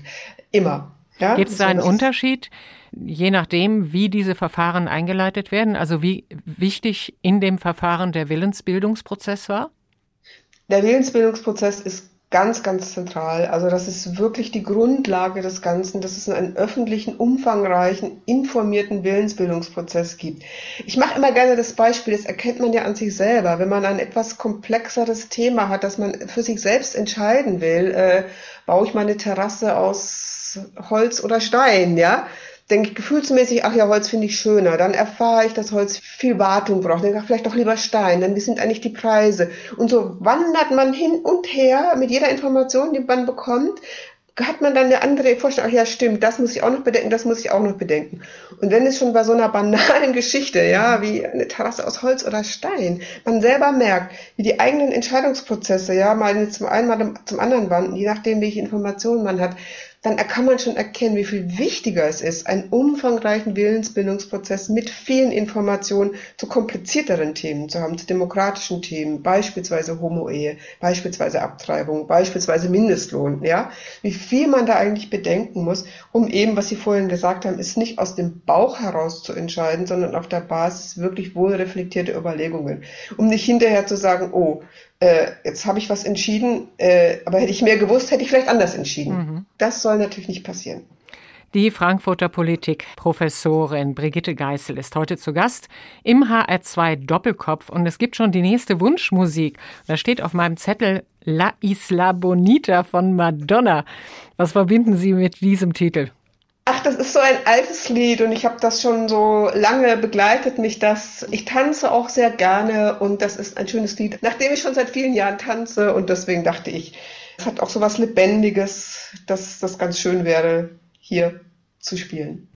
Immer. Ja? Gibt es da einen Unterschied, je nachdem, wie diese Verfahren eingeleitet werden? Also wie wichtig in dem Verfahren der Willensbildungsprozess war? Der Willensbildungsprozess ist ganz, ganz zentral. Also das ist wirklich die Grundlage des Ganzen, dass es einen öffentlichen, umfangreichen, informierten Willensbildungsprozess gibt. Ich mache immer gerne das Beispiel, das erkennt man ja an sich selber, wenn man ein etwas komplexeres Thema hat, dass man für sich selbst entscheiden will, äh, baue ich meine Terrasse aus Holz oder Stein, ja? Denke ich gefühlsmäßig, ach ja, Holz finde ich schöner. Dann erfahre ich, dass Holz viel Wartung braucht. Dann vielleicht doch lieber Stein. Dann wie sind eigentlich die Preise? Und so wandert man hin und her mit jeder Information, die man bekommt, hat man dann eine andere Vorstellung, ach ja, stimmt, das muss ich auch noch bedenken, das muss ich auch noch bedenken. Und wenn es schon bei so einer banalen Geschichte, ja, wie eine Terrasse aus Holz oder Stein, man selber merkt, wie die eigenen Entscheidungsprozesse, ja, mal zum einen, mal zum anderen wandern, je nachdem, welche Informationen man hat, dann kann man schon erkennen, wie viel wichtiger es ist, einen umfangreichen Willensbildungsprozess mit vielen Informationen zu komplizierteren Themen zu haben, zu demokratischen Themen, beispielsweise Homo-Ehe, beispielsweise Abtreibung, beispielsweise Mindestlohn, ja. Wie viel man da eigentlich bedenken muss, um eben, was Sie vorhin gesagt haben, ist nicht aus dem Bauch heraus zu entscheiden, sondern auf der Basis wirklich wohl reflektierte Überlegungen. Um nicht hinterher zu sagen, oh, äh, jetzt habe ich was entschieden, äh, aber hätte ich mehr gewusst, hätte ich vielleicht anders entschieden. Mhm. Das soll natürlich nicht passieren. Die Frankfurter Politikprofessorin Brigitte Geißel ist heute zu Gast im HR2 Doppelkopf und es gibt schon die nächste Wunschmusik. Da steht auf meinem Zettel La Isla Bonita von Madonna. Was verbinden Sie mit diesem Titel? Ach, das ist so ein altes Lied und ich habe das schon so lange begleitet mich das. Ich tanze auch sehr gerne und das ist ein schönes Lied, nachdem ich schon seit vielen Jahren tanze und deswegen dachte ich, es hat auch so was Lebendiges, dass das ganz schön wäre, hier zu spielen.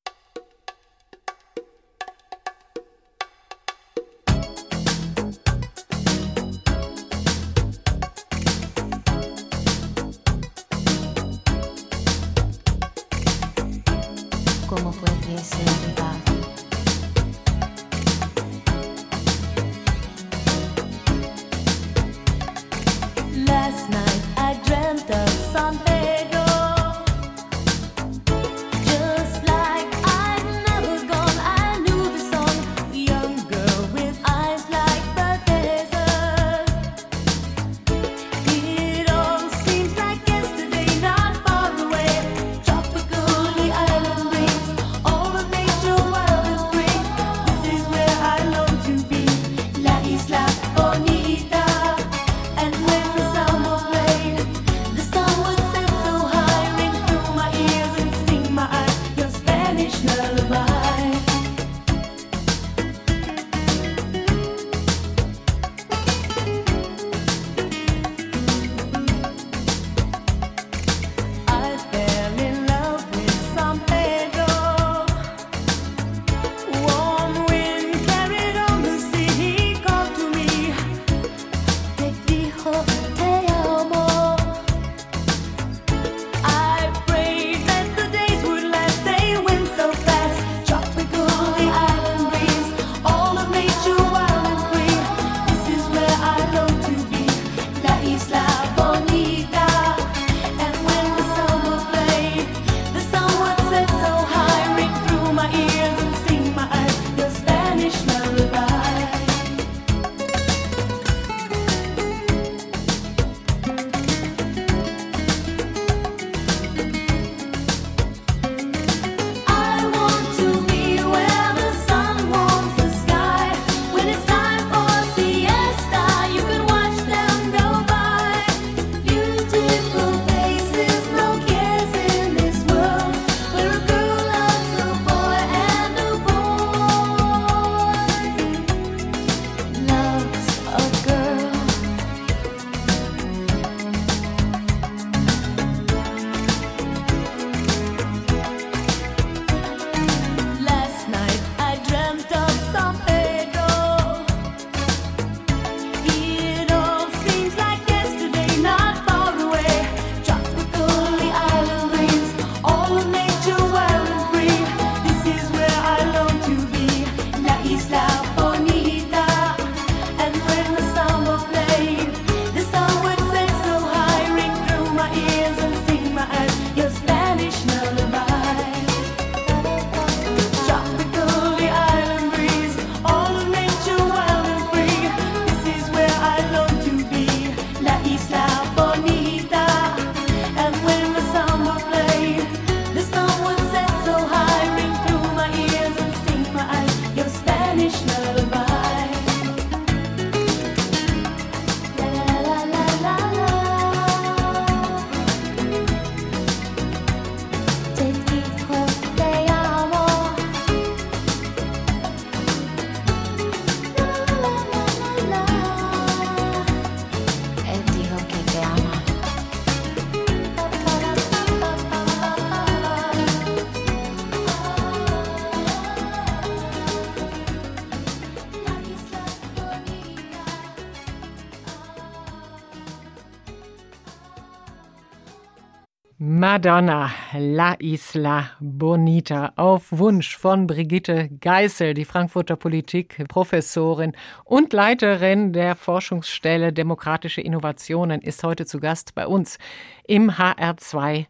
Madonna, La Isla Bonita, auf Wunsch von Brigitte Geißel, die Frankfurter Politikprofessorin und Leiterin der Forschungsstelle Demokratische Innovationen, ist heute zu Gast bei uns im HR2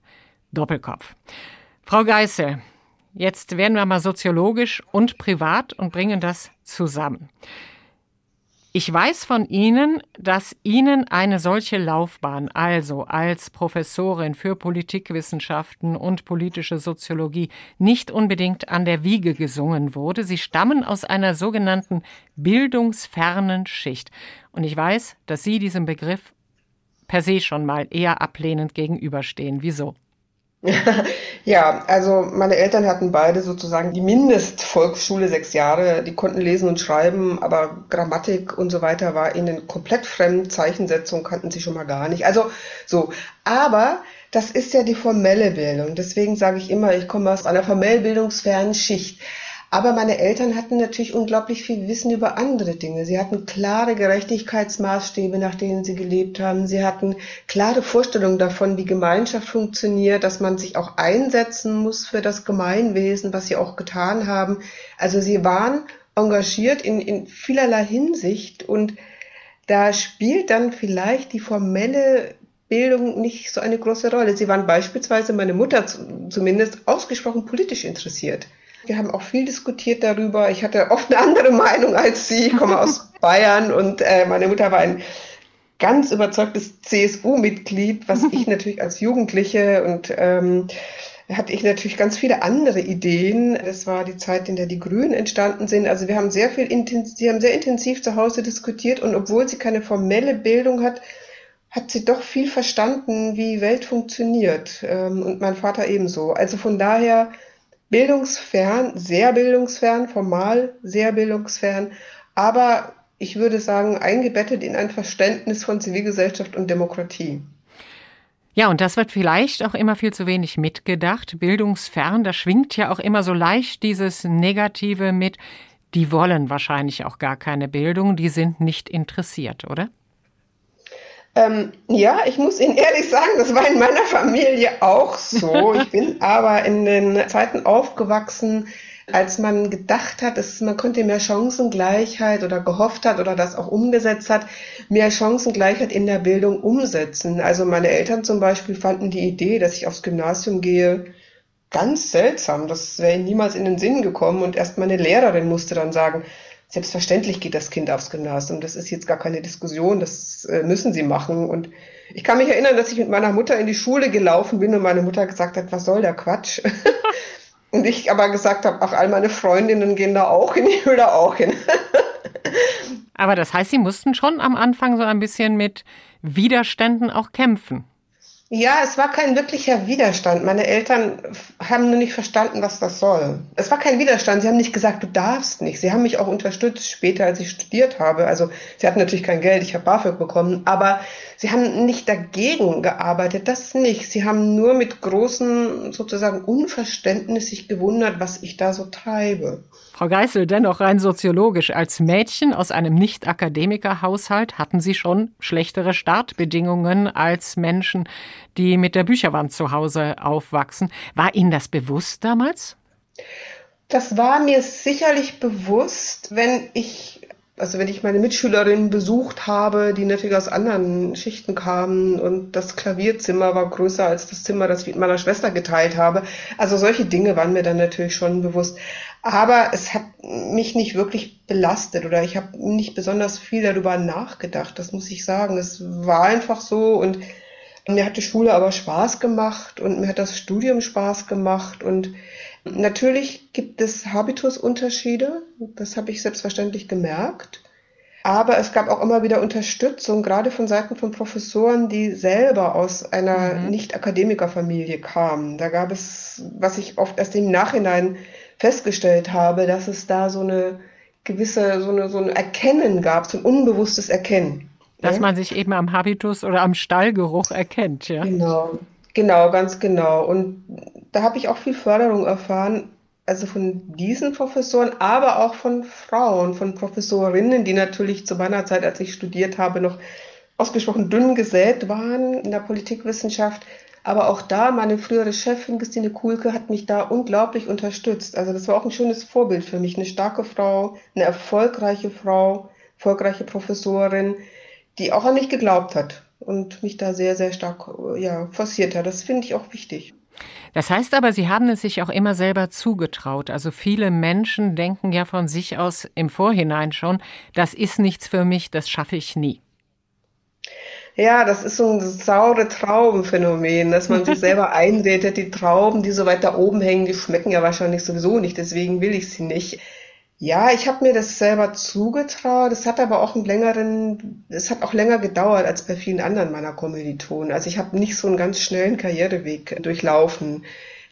Doppelkopf. Frau Geißel, jetzt werden wir mal soziologisch und privat und bringen das zusammen. Ich weiß von Ihnen, dass Ihnen eine solche Laufbahn, also als Professorin für Politikwissenschaften und politische Soziologie, nicht unbedingt an der Wiege gesungen wurde. Sie stammen aus einer sogenannten bildungsfernen Schicht. Und ich weiß, dass Sie diesem Begriff per se schon mal eher ablehnend gegenüberstehen. Wieso? Ja, also meine Eltern hatten beide sozusagen die Mindestvolksschule sechs Jahre. Die konnten lesen und schreiben, aber Grammatik und so weiter war ihnen komplett fremd. Zeichensetzung kannten sie schon mal gar nicht. Also so. Aber das ist ja die formelle Bildung. Deswegen sage ich immer, ich komme aus einer formell bildungsfernen Schicht. Aber meine Eltern hatten natürlich unglaublich viel Wissen über andere Dinge. Sie hatten klare Gerechtigkeitsmaßstäbe, nach denen sie gelebt haben. Sie hatten klare Vorstellungen davon, wie Gemeinschaft funktioniert, dass man sich auch einsetzen muss für das Gemeinwesen, was sie auch getan haben. Also sie waren engagiert in, in vielerlei Hinsicht und da spielt dann vielleicht die formelle Bildung nicht so eine große Rolle. Sie waren beispielsweise, meine Mutter zumindest, ausgesprochen politisch interessiert. Wir haben auch viel diskutiert darüber. Ich hatte oft eine andere Meinung als Sie. Ich komme aus Bayern und äh, meine Mutter war ein ganz überzeugtes CSU-Mitglied, was ich natürlich als Jugendliche und ähm, hatte ich natürlich ganz viele andere Ideen. Das war die Zeit, in der die Grünen entstanden sind. Also wir haben sehr viel intensiv, sie haben sehr intensiv zu Hause diskutiert und obwohl sie keine formelle Bildung hat, hat sie doch viel verstanden, wie Welt funktioniert. Ähm, und mein Vater ebenso. Also von daher bildungsfern, sehr bildungsfern, formal sehr bildungsfern, aber ich würde sagen, eingebettet in ein Verständnis von Zivilgesellschaft und Demokratie. Ja, und das wird vielleicht auch immer viel zu wenig mitgedacht. Bildungsfern, da schwingt ja auch immer so leicht dieses Negative mit. Die wollen wahrscheinlich auch gar keine Bildung, die sind nicht interessiert, oder? Ähm, ja, ich muss Ihnen ehrlich sagen, das war in meiner Familie auch so. Ich bin aber in den Zeiten aufgewachsen, als man gedacht hat, dass man könnte mehr Chancengleichheit oder gehofft hat oder das auch umgesetzt hat, mehr Chancengleichheit in der Bildung umsetzen. Also meine Eltern zum Beispiel fanden die Idee, dass ich aufs Gymnasium gehe, ganz seltsam. Das wäre ihnen niemals in den Sinn gekommen und erst meine Lehrerin musste dann sagen, Selbstverständlich geht das Kind aufs Gymnasium. Das ist jetzt gar keine Diskussion. Das äh, müssen sie machen. Und ich kann mich erinnern, dass ich mit meiner Mutter in die Schule gelaufen bin und meine Mutter gesagt hat, was soll der Quatsch? und ich aber gesagt habe, ach, all meine Freundinnen gehen da auch hin, ich will da auch hin. aber das heißt, Sie mussten schon am Anfang so ein bisschen mit Widerständen auch kämpfen. Ja, es war kein wirklicher Widerstand. Meine Eltern haben nur nicht verstanden, was das soll. Es war kein Widerstand. Sie haben nicht gesagt, du darfst nicht. Sie haben mich auch unterstützt später, als ich studiert habe. Also sie hatten natürlich kein Geld, ich habe BAföG bekommen, aber sie haben nicht dagegen gearbeitet, das nicht. Sie haben nur mit großem sozusagen Unverständnis sich gewundert, was ich da so treibe. Frau Geißel, dennoch rein soziologisch. Als Mädchen aus einem Nicht-Akademiker-Haushalt hatten Sie schon schlechtere Startbedingungen als Menschen, die mit der Bücherwand zu Hause aufwachsen. War Ihnen das bewusst damals? Das war mir sicherlich bewusst, wenn ich also wenn ich meine Mitschülerinnen besucht habe, die natürlich aus anderen Schichten kamen und das Klavierzimmer war größer als das Zimmer, das ich mit meiner Schwester geteilt habe. Also solche Dinge waren mir dann natürlich schon bewusst. Aber es hat mich nicht wirklich belastet oder ich habe nicht besonders viel darüber nachgedacht, das muss ich sagen. Es war einfach so und mir hat die Schule aber Spaß gemacht und mir hat das Studium Spaß gemacht und natürlich gibt es Habitusunterschiede, das habe ich selbstverständlich gemerkt. Aber es gab auch immer wieder Unterstützung, gerade von Seiten von Professoren, die selber aus einer mhm. Nicht-Akademikerfamilie kamen. Da gab es, was ich oft erst im Nachhinein festgestellt habe, dass es da so eine gewisse, so eine, so ein Erkennen gab, so ein unbewusstes Erkennen. Dass ja? man sich eben am Habitus oder am Stallgeruch erkennt, ja. Genau, genau, ganz genau. Und da habe ich auch viel Förderung erfahren, also von diesen Professoren, aber auch von Frauen, von Professorinnen, die natürlich zu meiner Zeit, als ich studiert habe, noch ausgesprochen dünn gesät waren in der Politikwissenschaft, Aber auch da, meine frühere Chefin, Christine Kuhlke, hat mich da unglaublich unterstützt. Also das war auch ein schönes Vorbild für mich. Eine starke Frau, eine erfolgreiche Frau, erfolgreiche Professorin, die auch an mich geglaubt hat und mich da sehr, sehr stark ja, forciert hat. Das finde ich auch wichtig. Das heißt aber, Sie haben es sich auch immer selber zugetraut. Also viele Menschen denken ja von sich aus im Vorhinein schon, das ist nichts für mich, das schaffe ich nie. Ja, das ist so ein saure Traubenphänomen, dass man sich selber einredet, die Trauben, die so weit da oben hängen, die schmecken ja wahrscheinlich sowieso nicht, deswegen will ich sie nicht. Ja, ich habe mir das selber zugetraut. Es hat aber auch einen längeren, es hat auch länger gedauert als bei vielen anderen meiner Kommilitonen. Also ich habe nicht so einen ganz schnellen Karriereweg durchlaufen.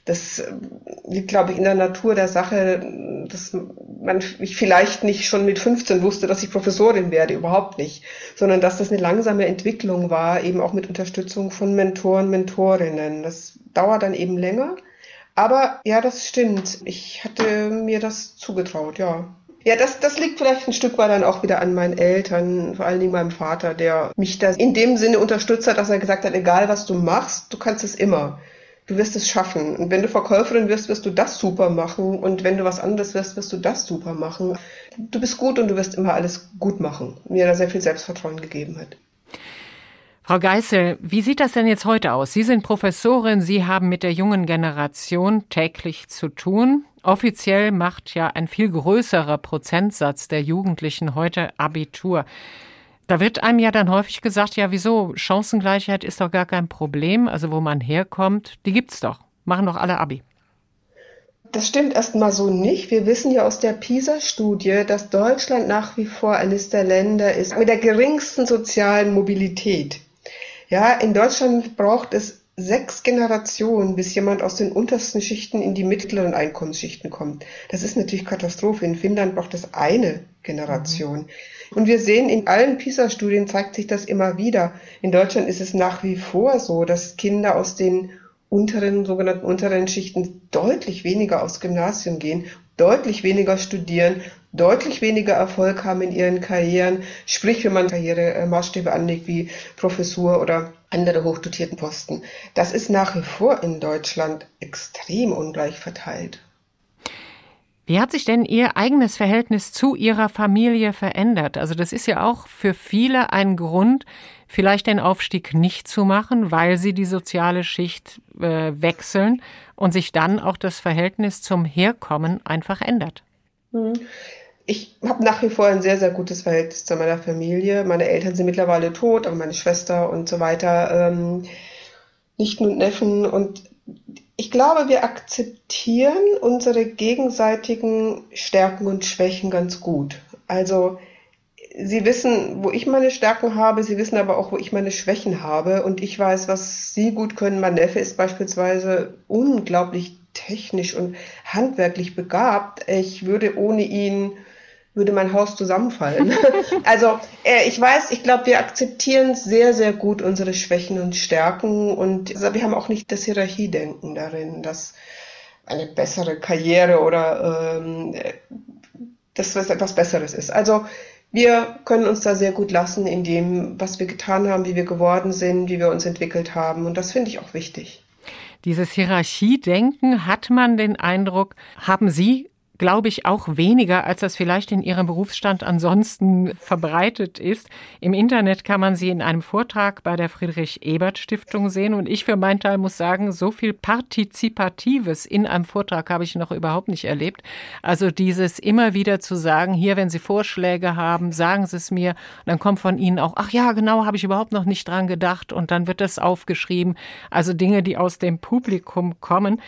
Das liegt, glaube ich, in der Natur der Sache, dass man ich vielleicht nicht schon mit 15 wusste, dass ich Professorin werde, überhaupt nicht, sondern dass das eine langsame Entwicklung war, eben auch mit Unterstützung von Mentoren, Mentorinnen. Das dauert dann eben länger. Aber ja, das stimmt. Ich hatte mir das zugetraut, ja. Ja, das, das liegt vielleicht ein Stück weit dann auch wieder an meinen Eltern, vor allen Dingen meinem Vater, der mich da in dem Sinne unterstützt hat, dass er gesagt hat, egal was du machst, du kannst es immer. Du wirst es schaffen. Und wenn du Verkäuferin wirst, wirst du das super machen. Und wenn du was anderes wirst, wirst du das super machen. Du bist gut und du wirst immer alles gut machen. Mir da sehr viel Selbstvertrauen gegeben hat. Frau Geißel, wie sieht das denn jetzt heute aus? Sie sind Professorin, Sie haben mit der jungen Generation täglich zu tun. Offiziell macht ja ein viel größerer Prozentsatz der Jugendlichen heute Abitur. Da wird einem ja dann häufig gesagt, ja, wieso? Chancengleichheit ist doch gar kein Problem. Also wo man herkommt, die gibt's doch. Machen doch alle Abi. Das stimmt erstmal so nicht. Wir wissen ja aus der PISA-Studie, dass Deutschland nach wie vor eines der Länder ist mit der geringsten sozialen Mobilität. Ja, in Deutschland braucht es sechs Generationen, bis jemand aus den untersten Schichten in die mittleren Einkommensschichten kommt. Das ist natürlich Katastrophe. In Finnland braucht es eine Generation. Mhm. Und wir sehen, in allen PISA-Studien zeigt sich das immer wieder. In Deutschland ist es nach wie vor so, dass Kinder aus den unteren, sogenannten unteren Schichten deutlich weniger aufs Gymnasium gehen, deutlich weniger studieren, deutlich weniger Erfolg haben in ihren Karrieren, sprich wenn man Karrieremaßstäbe anlegt wie Professur oder andere hochdotierten Posten. Das ist nach wie vor in Deutschland extrem ungleich verteilt. Wie hat sich denn Ihr eigenes Verhältnis zu Ihrer Familie verändert? Also das ist ja auch für viele ein Grund, vielleicht den Aufstieg nicht zu machen, weil sie die soziale Schicht äh, wechseln und sich dann auch das Verhältnis zum Herkommen einfach ändert. Mhm ich habe nach wie vor ein sehr, sehr gutes Verhältnis zu meiner Familie. Meine Eltern sind mittlerweile tot, aber meine Schwester und so weiter, ähm, Nichten und Neffen. Und ich glaube, wir akzeptieren unsere gegenseitigen Stärken und Schwächen ganz gut. Also sie wissen, wo ich meine Stärken habe, sie wissen aber auch, wo ich meine Schwächen habe. Und ich weiß, was sie gut können. Mein Neffe ist beispielsweise unglaublich technisch und handwerklich begabt. Ich würde ohne ihn würde mein Haus zusammenfallen. also äh, ich weiß, ich glaube, wir akzeptieren sehr, sehr gut unsere Schwächen und Stärken und also, wir haben auch nicht das Hierarchiedenken darin, dass eine bessere Karriere oder ähm, dass was etwas Besseres ist. Also wir können uns da sehr gut lassen in dem, was wir getan haben, wie wir geworden sind, wie wir uns entwickelt haben. Und das finde ich auch wichtig. Dieses Hierarchiedenken, hat man den Eindruck, haben Sie glaube ich, auch weniger, als das vielleicht in Ihrem Berufsstand ansonsten verbreitet ist. Im Internet kann man sie in einem Vortrag bei der Friedrich-Ebert-Stiftung sehen. Und ich für meinen Teil muss sagen, so viel Partizipatives in einem Vortrag habe ich noch überhaupt nicht erlebt. Also dieses immer wieder zu sagen, hier, wenn Sie Vorschläge haben, sagen Sie es mir. Und dann kommt von Ihnen auch, ach ja, genau, habe ich überhaupt noch nicht dran gedacht. Und dann wird das aufgeschrieben. Also Dinge, die aus dem Publikum kommen.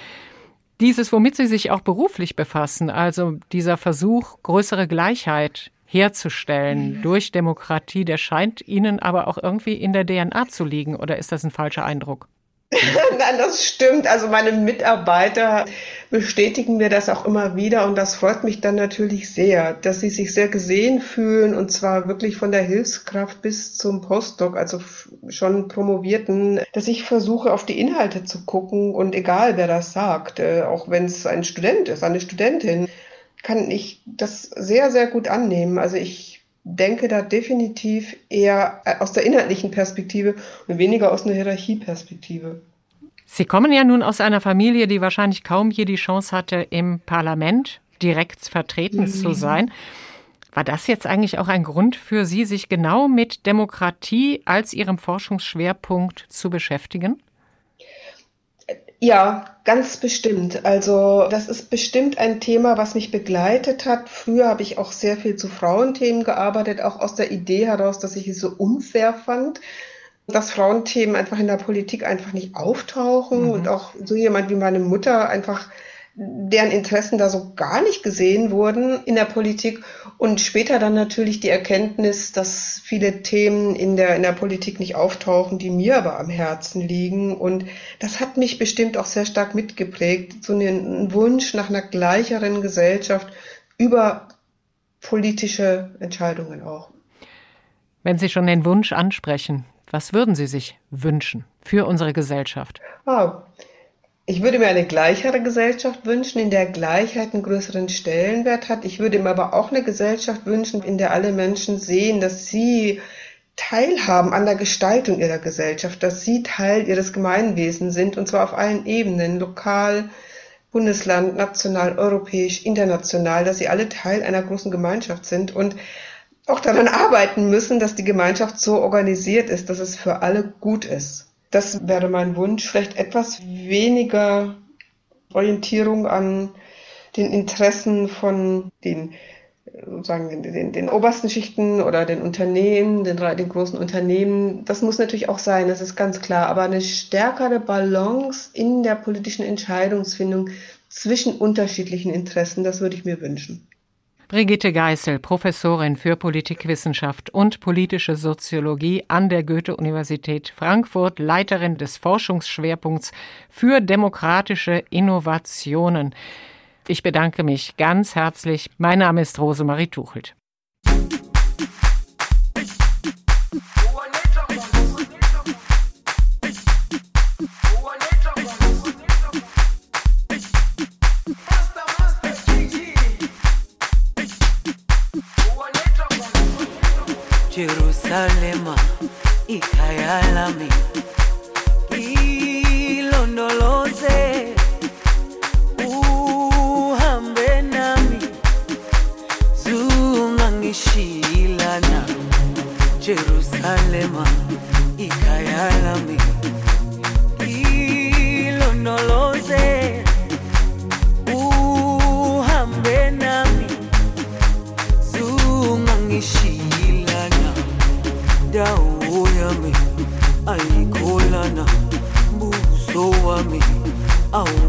Dieses, womit Sie sich auch beruflich befassen, also dieser Versuch, größere Gleichheit herzustellen durch Demokratie, der scheint Ihnen aber auch irgendwie in der DNA zu liegen, oder ist das ein falscher Eindruck? Nein, das stimmt. Also meine Mitarbeiter bestätigen mir das auch immer wieder und das freut mich dann natürlich sehr, dass sie sich sehr gesehen fühlen und zwar wirklich von der Hilfskraft bis zum Postdoc, also schon Promovierten, dass ich versuche auf die Inhalte zu gucken und egal wer das sagt, äh, auch wenn es ein Student ist, eine Studentin, kann ich das sehr, sehr gut annehmen. Also ich denke da definitiv eher äh, aus der inhaltlichen Perspektive und weniger aus einer Hierarchieperspektive. Sie kommen ja nun aus einer Familie, die wahrscheinlich kaum je die Chance hatte, im Parlament direkt vertreten mhm. zu sein. War das jetzt eigentlich auch ein Grund für Sie, sich genau mit Demokratie als Ihrem Forschungsschwerpunkt zu beschäftigen? Ja, ganz bestimmt. Also das ist bestimmt ein Thema, was mich begleitet hat. Früher habe ich auch sehr viel zu Frauenthemen gearbeitet, auch aus der Idee heraus, dass ich es so unfair fand, dass Frauenthemen einfach in der Politik einfach nicht auftauchen mhm. und auch so jemand wie meine Mutter einfach deren Interessen da so gar nicht gesehen wurden in der Politik und später dann natürlich die Erkenntnis, dass viele Themen in der, in der Politik nicht auftauchen, die mir aber am Herzen liegen und das hat mich bestimmt auch sehr stark mitgeprägt, so einen Wunsch nach einer gleicheren Gesellschaft über politische Entscheidungen auch. Wenn Sie schon den Wunsch ansprechen, was würden Sie sich wünschen für unsere Gesellschaft? Ah, ich würde mir eine gleichere Gesellschaft wünschen, in der Gleichheit einen größeren Stellenwert hat. Ich würde mir aber auch eine Gesellschaft wünschen, in der alle Menschen sehen, dass sie teilhaben an der Gestaltung ihrer Gesellschaft, dass sie Teil ihres Gemeinwesens sind, und zwar auf allen Ebenen, lokal, Bundesland, national, europäisch, international, dass sie alle Teil einer großen Gemeinschaft sind und auch daran arbeiten müssen, dass die Gemeinschaft so organisiert ist, dass es für alle gut ist. Das wäre mein Wunsch. Vielleicht etwas weniger Orientierung an den Interessen von den sagen, den, den obersten Schichten oder den Unternehmen, den, den großen Unternehmen. Das muss natürlich auch sein, das ist ganz klar. Aber eine stärkere Balance in der politischen Entscheidungsfindung zwischen unterschiedlichen Interessen, das würde ich mir wünschen. Brigitte Geißel, Professorin für Politikwissenschaft und politische Soziologie an der Goethe-Universität Frankfurt, Leiterin des Forschungsschwerpunkts für demokratische Innovationen. Ich bedanke mich ganz herzlich. Mein Name ist Rosemarie Tuchelt. Jerusalema ikhaya lami ilondoloze uhambe nami zungangishilana Jerusalema me. Oh.